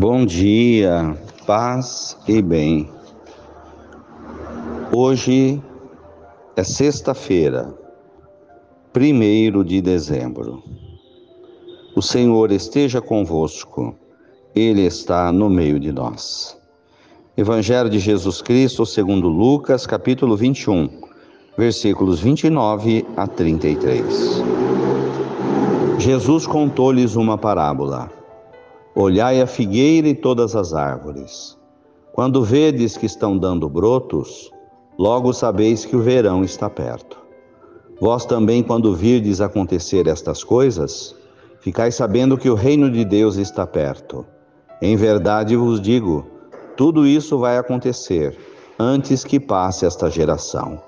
Bom dia, paz e bem. Hoje é sexta-feira, primeiro de dezembro. O Senhor esteja convosco, Ele está no meio de nós. Evangelho de Jesus Cristo, segundo Lucas, capítulo 21, versículos 29 a 33. Jesus contou-lhes uma parábola. Olhai a figueira e todas as árvores. Quando vedes que estão dando brotos, logo sabeis que o verão está perto. Vós também, quando virdes acontecer estas coisas, ficais sabendo que o reino de Deus está perto. Em verdade vos digo, tudo isso vai acontecer antes que passe esta geração.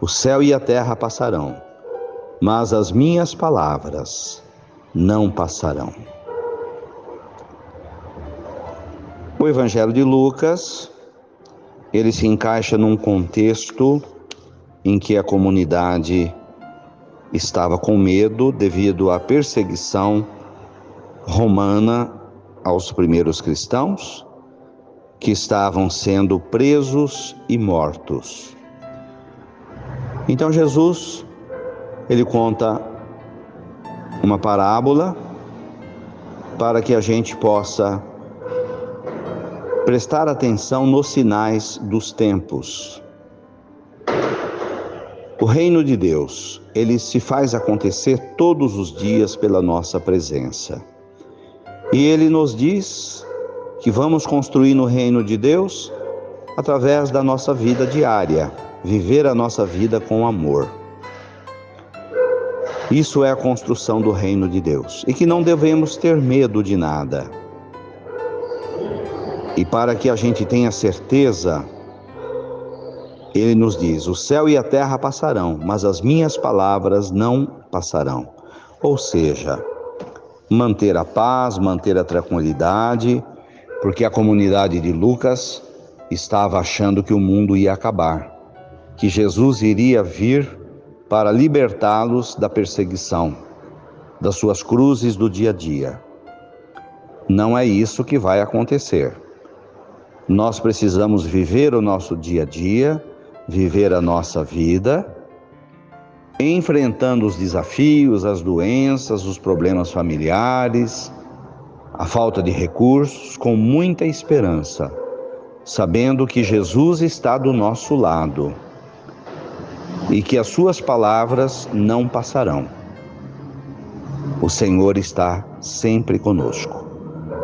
O céu e a terra passarão, mas as minhas palavras não passarão. O Evangelho de Lucas, ele se encaixa num contexto em que a comunidade estava com medo devido à perseguição romana aos primeiros cristãos, que estavam sendo presos e mortos. Então Jesus, ele conta uma parábola para que a gente possa prestar atenção nos sinais dos tempos. O reino de Deus, ele se faz acontecer todos os dias pela nossa presença. E ele nos diz que vamos construir no reino de Deus através da nossa vida diária, viver a nossa vida com amor. Isso é a construção do reino de Deus e que não devemos ter medo de nada. E para que a gente tenha certeza, ele nos diz: o céu e a terra passarão, mas as minhas palavras não passarão. Ou seja, manter a paz, manter a tranquilidade, porque a comunidade de Lucas estava achando que o mundo ia acabar, que Jesus iria vir para libertá-los da perseguição, das suas cruzes do dia a dia. Não é isso que vai acontecer. Nós precisamos viver o nosso dia a dia, viver a nossa vida, enfrentando os desafios, as doenças, os problemas familiares, a falta de recursos, com muita esperança, sabendo que Jesus está do nosso lado e que as suas palavras não passarão. O Senhor está sempre conosco.